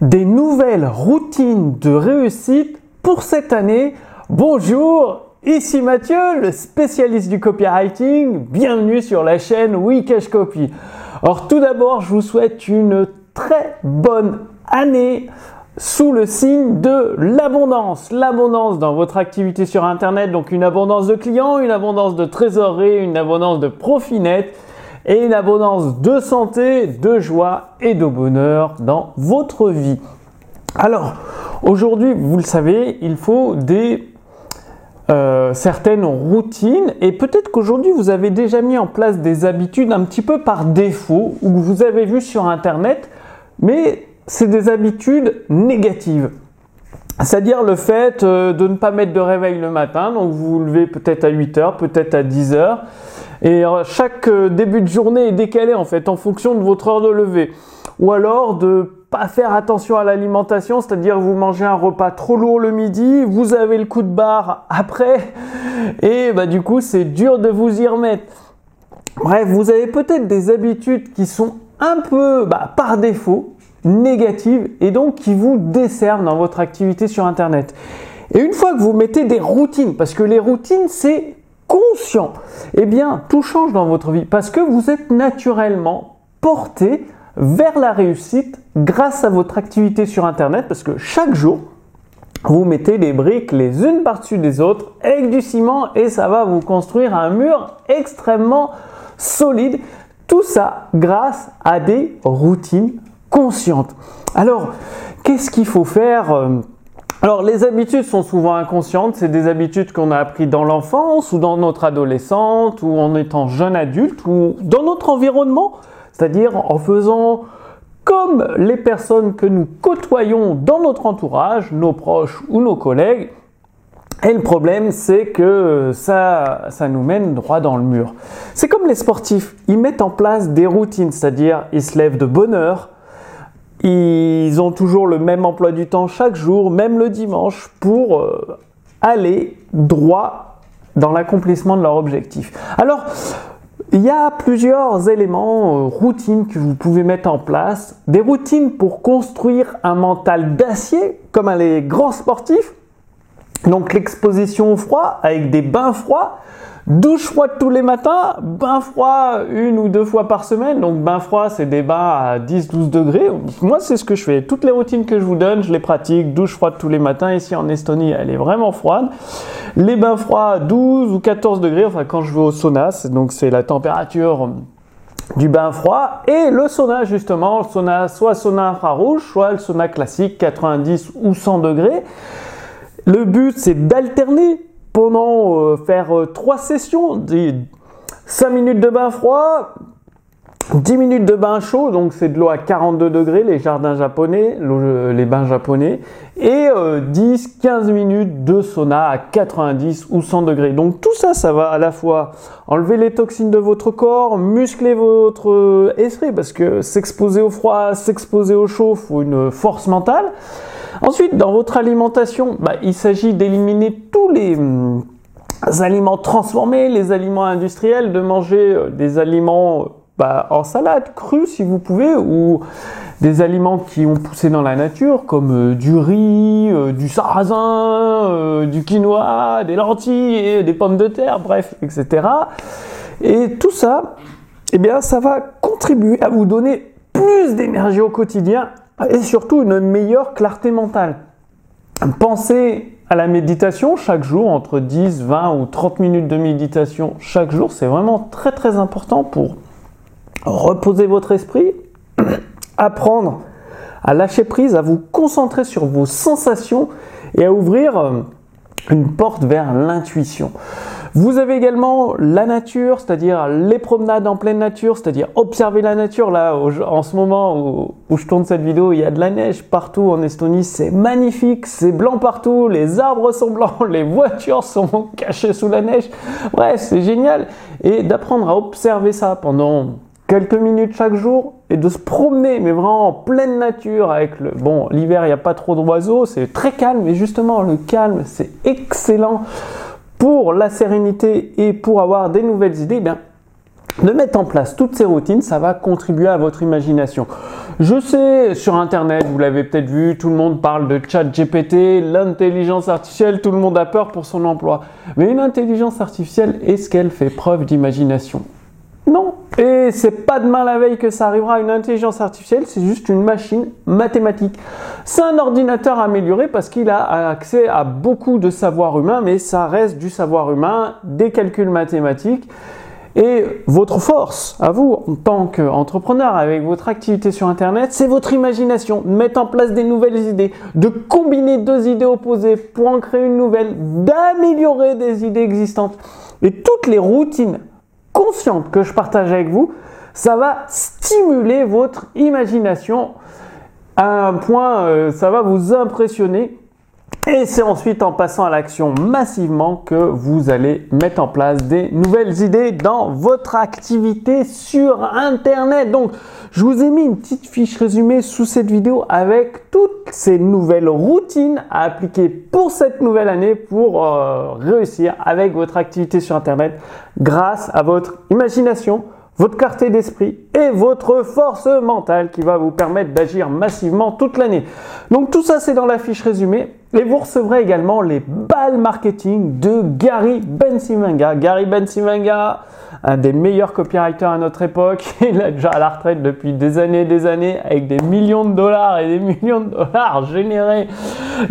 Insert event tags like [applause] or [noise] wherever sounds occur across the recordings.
des nouvelles routines de réussite pour cette année. Bonjour, ici Mathieu, le spécialiste du copywriting. Bienvenue sur la chaîne Wikash Copy. Alors tout d'abord, je vous souhaite une très bonne année sous le signe de l'abondance. L'abondance dans votre activité sur Internet, donc une abondance de clients, une abondance de trésorerie, une abondance de profit net et une abondance de santé, de joie et de bonheur dans votre vie. Alors, aujourd'hui, vous le savez, il faut des euh, certaines routines et peut-être qu'aujourd'hui vous avez déjà mis en place des habitudes un petit peu par défaut ou que vous avez vu sur internet, mais c'est des habitudes négatives. C'est-à-dire le fait euh, de ne pas mettre de réveil le matin, donc vous vous levez peut-être à 8 heures, peut-être à 10 heures, et euh, chaque euh, début de journée est décalé en fait en fonction de votre heure de lever. Ou alors de pas faire attention à l'alimentation, c'est-à-dire vous mangez un repas trop lourd le midi, vous avez le coup de barre après, [laughs] et bah du coup c'est dur de vous y remettre. Bref, vous avez peut-être des habitudes qui sont un peu bah, par défaut négatives et donc qui vous desservent dans votre activité sur Internet. Et une fois que vous mettez des routines, parce que les routines c'est conscient, eh bien tout change dans votre vie parce que vous êtes naturellement porté vers la réussite grâce à votre activité sur Internet parce que chaque jour, vous mettez des briques les unes par-dessus des autres avec du ciment et ça va vous construire un mur extrêmement solide. Tout ça grâce à des routines conscientes. Alors, qu'est-ce qu'il faut faire euh, alors les habitudes sont souvent inconscientes, c'est des habitudes qu'on a apprises dans l'enfance ou dans notre adolescente ou en étant jeune adulte ou dans notre environnement, c'est-à-dire en faisant comme les personnes que nous côtoyons dans notre entourage, nos proches ou nos collègues. Et le problème, c'est que ça, ça nous mène droit dans le mur. C'est comme les sportifs, ils mettent en place des routines, c'est-à-dire ils se lèvent de bonne heure, ils ont toujours le même emploi du temps chaque jour, même le dimanche, pour euh, aller droit dans l'accomplissement de leur objectif. Alors, il y a plusieurs éléments, euh, routines que vous pouvez mettre en place. Des routines pour construire un mental d'acier, comme les grands sportifs. Donc l'exposition au froid avec des bains froids Douche froide tous les matins, bain froid une ou deux fois par semaine. Donc bain froid, c'est des bains à 10-12 degrés. Moi, c'est ce que je fais. Toutes les routines que je vous donne, je les pratique. Douche froide tous les matins. Ici en Estonie, elle est vraiment froide. Les bains froids 12 ou 14 degrés. Enfin, quand je vais au sauna, donc c'est la température du bain froid et le sauna justement, sauna soit sauna infrarouge, soit le sauna classique 90 ou 100 degrés. Le but c'est d'alterner pendant euh, faire euh, trois sessions, des 5 minutes de bain froid, 10 minutes de bain chaud, donc c'est de l'eau à 42 degrés, les jardins japonais, les bains japonais, et 10-15 euh, minutes de sauna à 90 ou 100 degrés. Donc tout ça, ça va à la fois enlever les toxines de votre corps, muscler votre esprit, parce que s'exposer au froid, s'exposer au chaud, faut une force mentale. Ensuite, dans votre alimentation, bah, il s'agit d'éliminer tous les hum, aliments transformés, les aliments industriels, de manger euh, des aliments bah, en salade, crus si vous pouvez, ou des aliments qui ont poussé dans la nature, comme euh, du riz, euh, du sarrasin, du quinoa, des lentilles, des pommes de terre, bref, etc. Et tout ça, eh ça va contribuer à vous donner plus d'énergie au quotidien et surtout une meilleure clarté mentale. Pensez à la méditation chaque jour, entre 10, 20 ou 30 minutes de méditation chaque jour, c'est vraiment très très important pour reposer votre esprit, [clears throat] apprendre à lâcher prise, à vous concentrer sur vos sensations et à ouvrir euh, une porte vers l'intuition. Vous avez également la nature, c'est-à-dire les promenades en pleine nature, c'est-à-dire observer la nature. Là, en ce moment où, je tourne cette vidéo, il y a de la neige partout en Estonie, c'est magnifique, c'est blanc partout, les arbres sont blancs, [laughs] les voitures sont cachées sous la neige. Bref, c'est génial. Et d'apprendre à observer ça pendant quelques minutes chaque jour et de se promener, mais vraiment en pleine nature avec le... Bon, l'hiver, il n'y a pas trop d'oiseaux, c'est très calme, mais justement, le calme, c'est excellent pour la sérénité et pour avoir des nouvelles idées, eh bien, de mettre en place toutes ces routines, ça va contribuer à votre imagination. Je sais, sur Internet, vous l'avez peut-être vu, tout le monde parle de chat GPT, l'intelligence artificielle, tout le monde a peur pour son emploi. Mais une intelligence artificielle, est-ce qu'elle fait preuve d'imagination? Non. Et c'est pas demain la veille que ça arrivera. Une intelligence artificielle, c'est juste une machine mathématique. C'est un ordinateur amélioré parce qu'il a accès à beaucoup de savoir humain, mais ça reste du savoir humain, des calculs mathématiques. Et votre force, à vous, en tant qu'entrepreneur, avec votre activité sur Internet, c'est votre imagination, mettre en place des nouvelles idées, de combiner deux idées opposées pour en créer une nouvelle, d'améliorer des idées existantes. Et toutes les routines que je partage avec vous, ça va stimuler votre imagination à un point, euh, ça va vous impressionner et c'est ensuite en passant à l'action massivement que vous allez mettre en place des nouvelles idées dans votre activité sur Internet. Donc, je vous ai mis une petite fiche résumée sous cette vidéo avec toutes ces nouvelles routines à appliquer pour cette nouvelle année pour euh, réussir avec votre activité sur Internet grâce à votre imagination, votre clarté d'esprit et votre force mentale qui va vous permettre d'agir massivement toute l'année. Donc tout ça c'est dans la fiche résumée et vous recevrez également les balles marketing de Gary Bensimanga. Gary Bensimanga, un des meilleurs copywriters à notre époque, [laughs] il est déjà à la retraite depuis des années et des années avec des millions de dollars et des [laughs] millions de dollars générés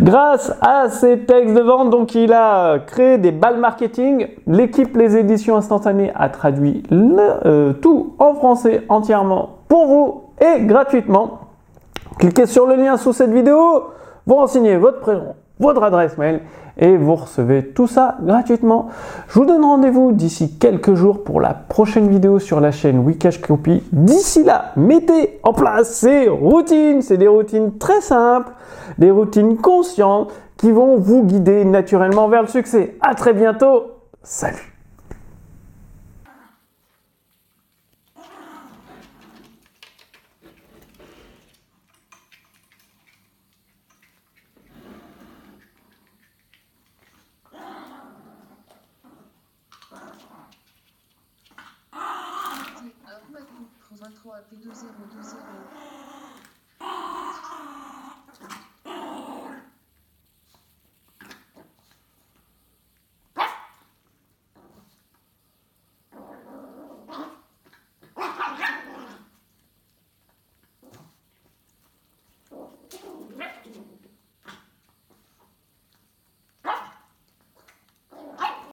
grâce à ses textes de vente. Donc il a créé des balles marketing. L'équipe Les Éditions Instantanées a traduit euh, tout en français entièrement pour vous et gratuitement. Cliquez sur le lien sous cette vidéo, vous renseignez votre prénom, votre adresse mail et vous recevez tout ça gratuitement. Je vous donne rendez-vous d'ici quelques jours pour la prochaine vidéo sur la chaîne Wikash Copy. D'ici là, mettez en place ces routines. C'est des routines très simples, des routines conscientes qui vont vous guider naturellement vers le succès. À très bientôt. Salut P20200.